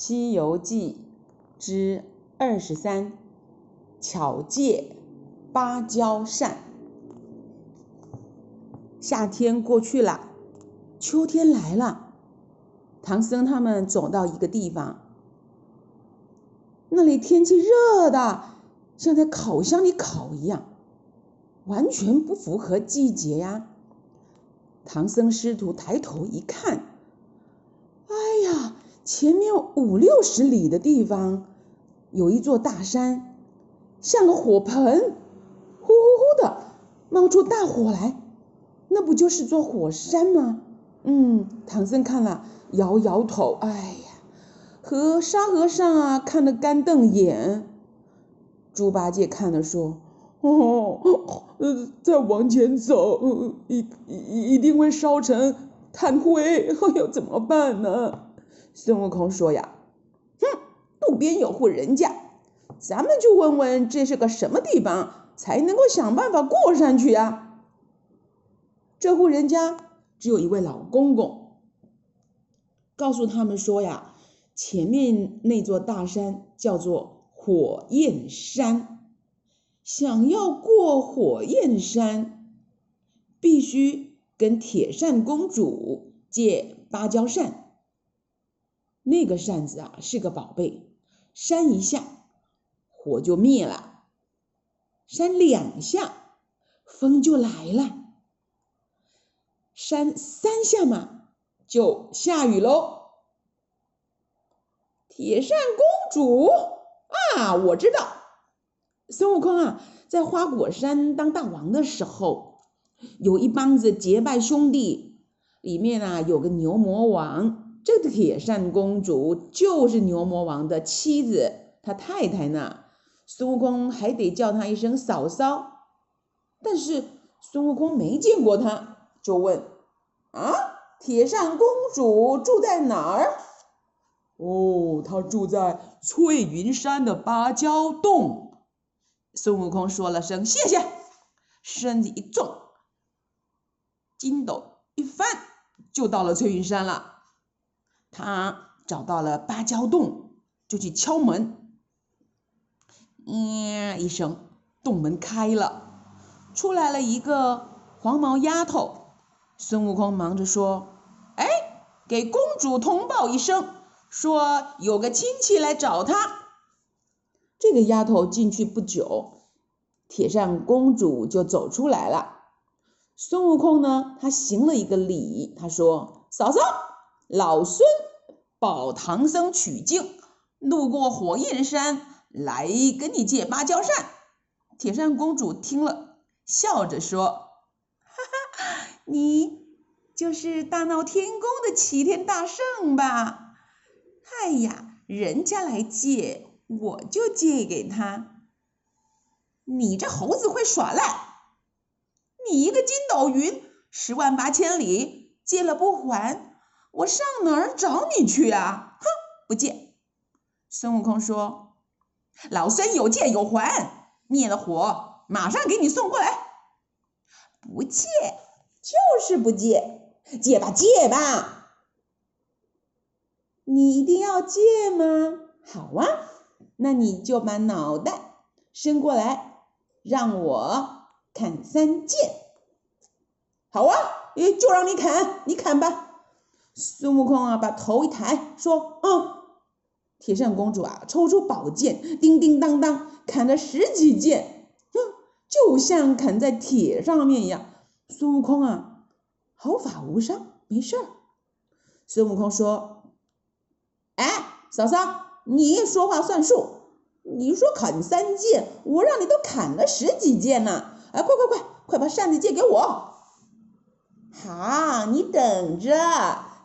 西游记之二十三，巧借芭蕉扇。夏天过去了，秋天来了。唐僧他们走到一个地方，那里天气热的，像在烤箱里烤一样，完全不符合季节呀。唐僧师徒抬头一看，前面五六十里的地方，有一座大山，像个火盆，呼呼呼的冒出大火来，那不就是座火山吗？嗯，唐僧看了，摇摇头，哎呀，和沙和尚啊看得干瞪眼。猪八戒看了说：“哦，呃，再往前走，一一一定会烧成炭灰，哎呦，怎么办呢？”孙悟空说呀：“哼，路边有户人家，咱们就问问这是个什么地方，才能够想办法过上去呀。”这户人家只有一位老公公，告诉他们说呀：“前面那座大山叫做火焰山，想要过火焰山，必须跟铁扇公主借芭蕉扇。”那个扇子啊是个宝贝，扇一下火就灭了，扇两下风就来了，扇三下嘛就下雨喽。铁扇公主啊，我知道，孙悟空啊在花果山当大王的时候，有一帮子结拜兄弟，里面啊有个牛魔王。这个铁扇公主就是牛魔王的妻子，他太太呢。孙悟空还得叫她一声嫂嫂。但是孙悟空没见过她，就问：“啊，铁扇公主住在哪儿？”“哦，她住在翠云山的芭蕉洞。”孙悟空说了声谢谢，身子一纵，筋斗一翻，就到了翠云山了。他找到了芭蕉洞，就去敲门。呀一声，洞门开了，出来了一个黄毛丫头。孙悟空忙着说：“哎，给公主通报一声，说有个亲戚来找她。”这个丫头进去不久，铁扇公主就走出来了。孙悟空呢，他行了一个礼，他说：“嫂嫂。”老孙保唐僧取经，路过火焰山来跟你借芭蕉扇。铁扇公主听了，笑着说：“哈哈，你就是大闹天宫的齐天大圣吧？哎呀，人家来借，我就借给他。你这猴子会耍赖！你一个筋斗云，十万八千里，借了不还？”我上哪儿找你去啊？哼，不借。孙悟空说：“老孙有借有还，灭了火，马上给你送过来。”不借，就是不借，借吧，借吧。你一定要借吗？好啊，那你就把脑袋伸过来，让我砍三剑。好啊，就让你砍，你砍吧。孙悟空啊，把头一抬，说：“嗯。”铁扇公主啊，抽出宝剑，叮叮当当砍了十几剑，哼，就像砍在铁上面一样。孙悟空啊，毫发无伤，没事儿。孙悟空说：“哎，嫂嫂，你说话算数。你说砍三剑，我让你都砍了十几剑呢。哎，快快快，快把扇子借给我。好，你等着。”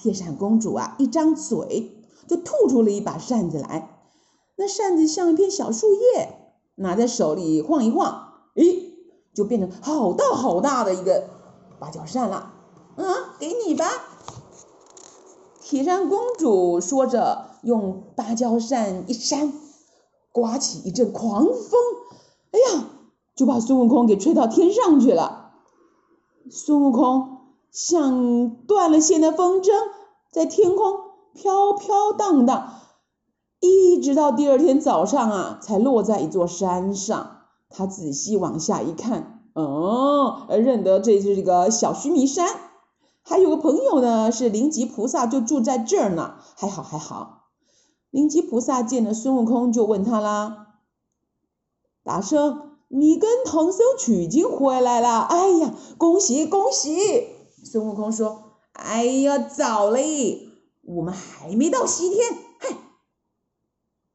铁扇公主啊，一张嘴就吐出了一把扇子来。那扇子像一片小树叶，拿在手里晃一晃，诶，就变成好大好大的一个芭蕉扇了。嗯，给你吧。铁扇公主说着，用芭蕉扇一扇，刮起一阵狂风，哎呀，就把孙悟空给吹到天上去了。孙悟空。像断了线的风筝，在天空飘飘荡荡，一直到第二天早上啊，才落在一座山上。他仔细往下一看，哦，认得这是这个小须弥山，还有个朋友呢，是灵吉菩萨，就住在这儿呢。还好还好。灵吉菩萨见了孙悟空，就问他啦：“大圣，你跟唐僧取经回来了？哎呀，恭喜恭喜！”孙悟空说：“哎呀，早嘞，我们还没到西天。嗨，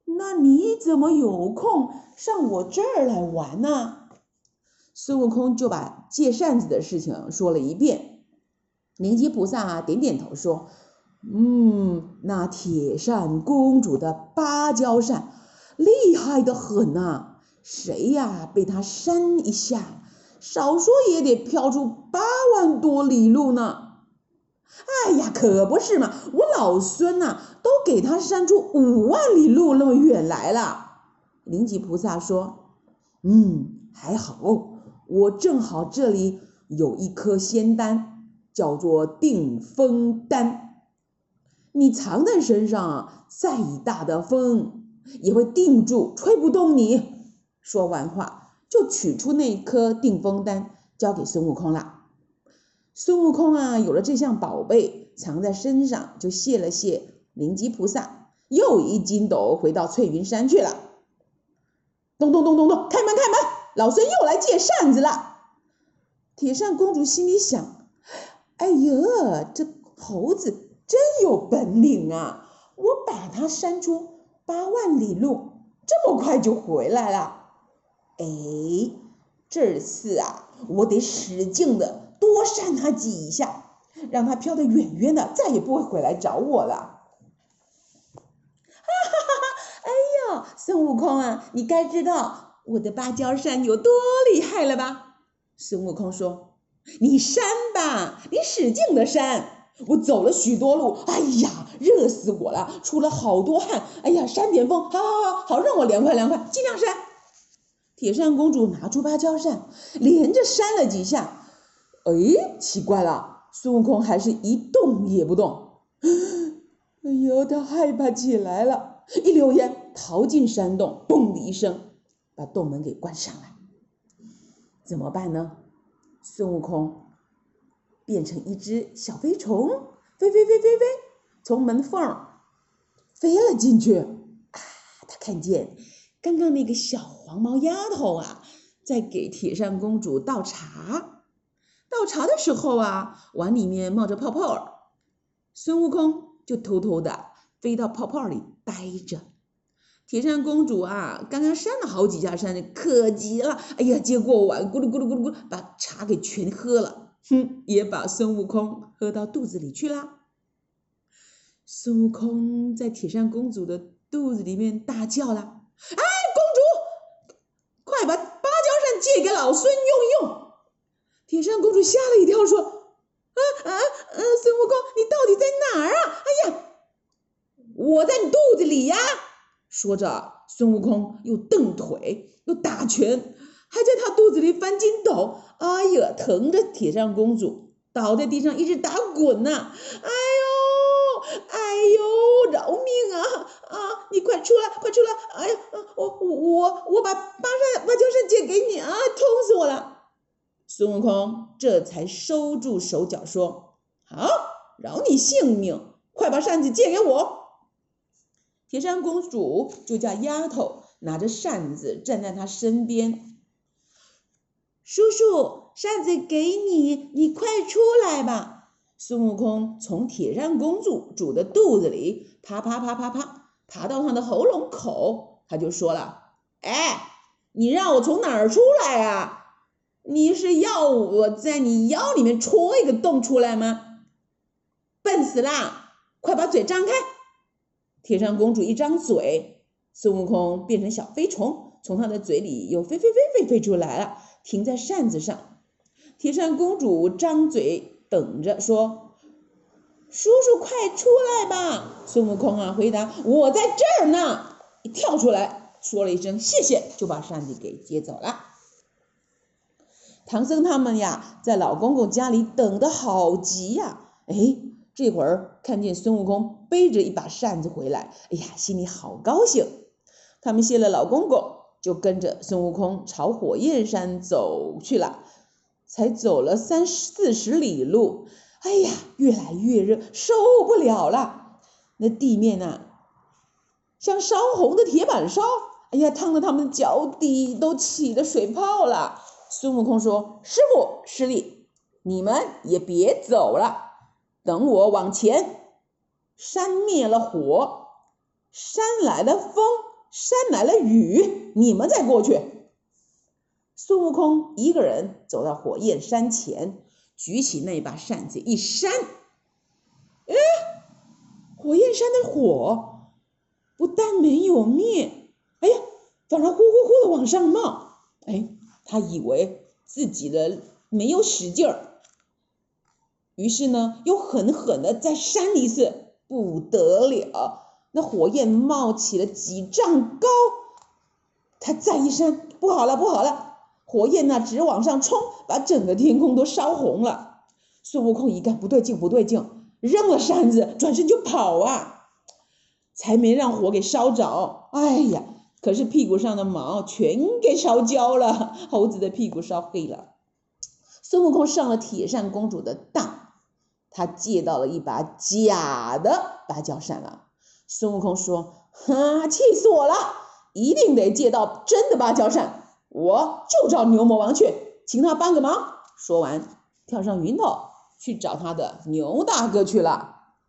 那你怎么有空？”上我这儿来玩呢？孙悟空就把借扇子的事情说了一遍。灵吉菩萨点点头说：“嗯，那铁扇公主的芭蕉扇厉害的很呐，谁呀被他扇一下，少说也得飘出八万多里路呢。”哎呀，可不是嘛，我老孙呐，都给他扇出五万里路那么远来了。灵吉菩萨说：“嗯，还好，我正好这里有一颗仙丹，叫做定风丹。你藏在身上，再大的风也会定住，吹不动你。”说完话，就取出那颗定风丹，交给孙悟空了。孙悟空啊，有了这项宝贝藏在身上，就谢了谢灵吉菩萨，又一筋斗回到翠云山去了。咚咚咚咚咚，开门开门！老孙又来借扇子了。铁扇公主心里想：哎呀，这猴子真有本领啊！我把它扇出八万里路，这么快就回来了。哎，这次啊，我得使劲的多扇它几下，让它飘得远远的，再也不会回来找我了。哈哈哈！哎呀孙悟空啊，你该知道我的芭蕉扇有多厉害了吧？孙悟空说：“你扇吧，你使劲的扇。我走了许多路，哎呀，热死我了，出了好多汗。哎呀，扇点风，好好好，好让我凉快凉快，尽量扇。”铁扇公主拿出芭蕉扇，连着扇了几下。哎，奇怪了，孙悟空还是一动也不动。哎呦，他害怕起来了，一溜烟。逃进山洞，嘣的一声，把洞门给关上了。怎么办呢？孙悟空变成一只小飞虫，飞飞飞飞飞，从门缝飞了进去。啊，他看见刚刚那个小黄毛丫头啊，在给铁扇公主倒茶。倒茶的时候啊，碗里面冒着泡泡儿，孙悟空就偷偷的飞到泡泡里待着。铁扇公主啊，刚刚扇了好几下扇子，可急了。哎呀，接过碗，咕噜咕噜咕噜咕，把茶给全喝了。哼，也把孙悟空喝到肚子里去了。孙悟空在铁扇公主的肚子里面大叫了：“啊，公主，快把芭蕉扇借给老孙用用！”铁扇公主吓了一跳，说：“啊啊啊！孙悟空，你到底在哪儿啊？哎呀，我在你肚子里呀！”说着，孙悟空又蹬腿，又打拳，还在他肚子里翻筋斗。哎呀，疼着铁扇公主倒在地上一直打滚呢。哎呦，哎呦，饶命啊！啊，你快出来，快出来！哎呀，我我我我把芭扇芭蕉扇借给你啊，痛死我了！孙悟空这才收住手脚，说：“好，饶你性命，快把扇子借给我。”铁扇公主就叫丫头拿着扇子站在她身边。叔叔，扇子给你，你快出来吧！孙悟空从铁扇公主主的肚子里爬爬爬爬爬，爬到她的喉咙口，他就说了：“哎，你让我从哪儿出来啊？你是要我在你腰里面戳一个洞出来吗？笨死啦！快把嘴张开！”铁扇公主一张嘴，孙悟空变成小飞虫，从她的嘴里又飞飞飞飞飞出来了，停在扇子上。铁扇公主张嘴等着，说：“叔叔快出来吧！”孙悟空啊，回答：“我在这儿呢。”一跳出来，说了一声谢谢，就把扇子给接走了。唐僧他们呀，在老公公家里等得好急呀，哎。这会儿看见孙悟空背着一把扇子回来，哎呀，心里好高兴。他们谢了老公公，就跟着孙悟空朝火焰山走去了。才走了三四十里路，哎呀，越来越热，受不了了。那地面呐，像烧红的铁板烧，哎呀，烫得他们脚底都起了水泡了。孙悟空说：“师傅，师弟，你们也别走了，等我往前。山灭了火，山来了风，山来了雨，你们再过去。”孙悟空一个人走到火焰山前，举起那把扇子一扇，哎，火焰山的火不但没有灭，哎呀，反而呼呼呼的往上冒。哎，他以为自己的没有使劲儿，于是呢，又狠狠的再扇一次，不得了，那火焰冒起了几丈高。他再一扇，不好了，不好了！火焰呢，直往上冲，把整个天空都烧红了。孙悟空一看不对劲，不对劲，扔了扇子，转身就跑啊，才没让火给烧着。哎呀，可是屁股上的毛全给烧焦了，猴子的屁股烧黑了。孙悟空上了铁扇公主的当，他借到了一把假的芭蕉扇了。孙悟空说：“哈，气死我了，一定得借到真的芭蕉扇。”我就找牛魔王去，请他帮个忙。说完，跳上云头去找他的牛大哥去了。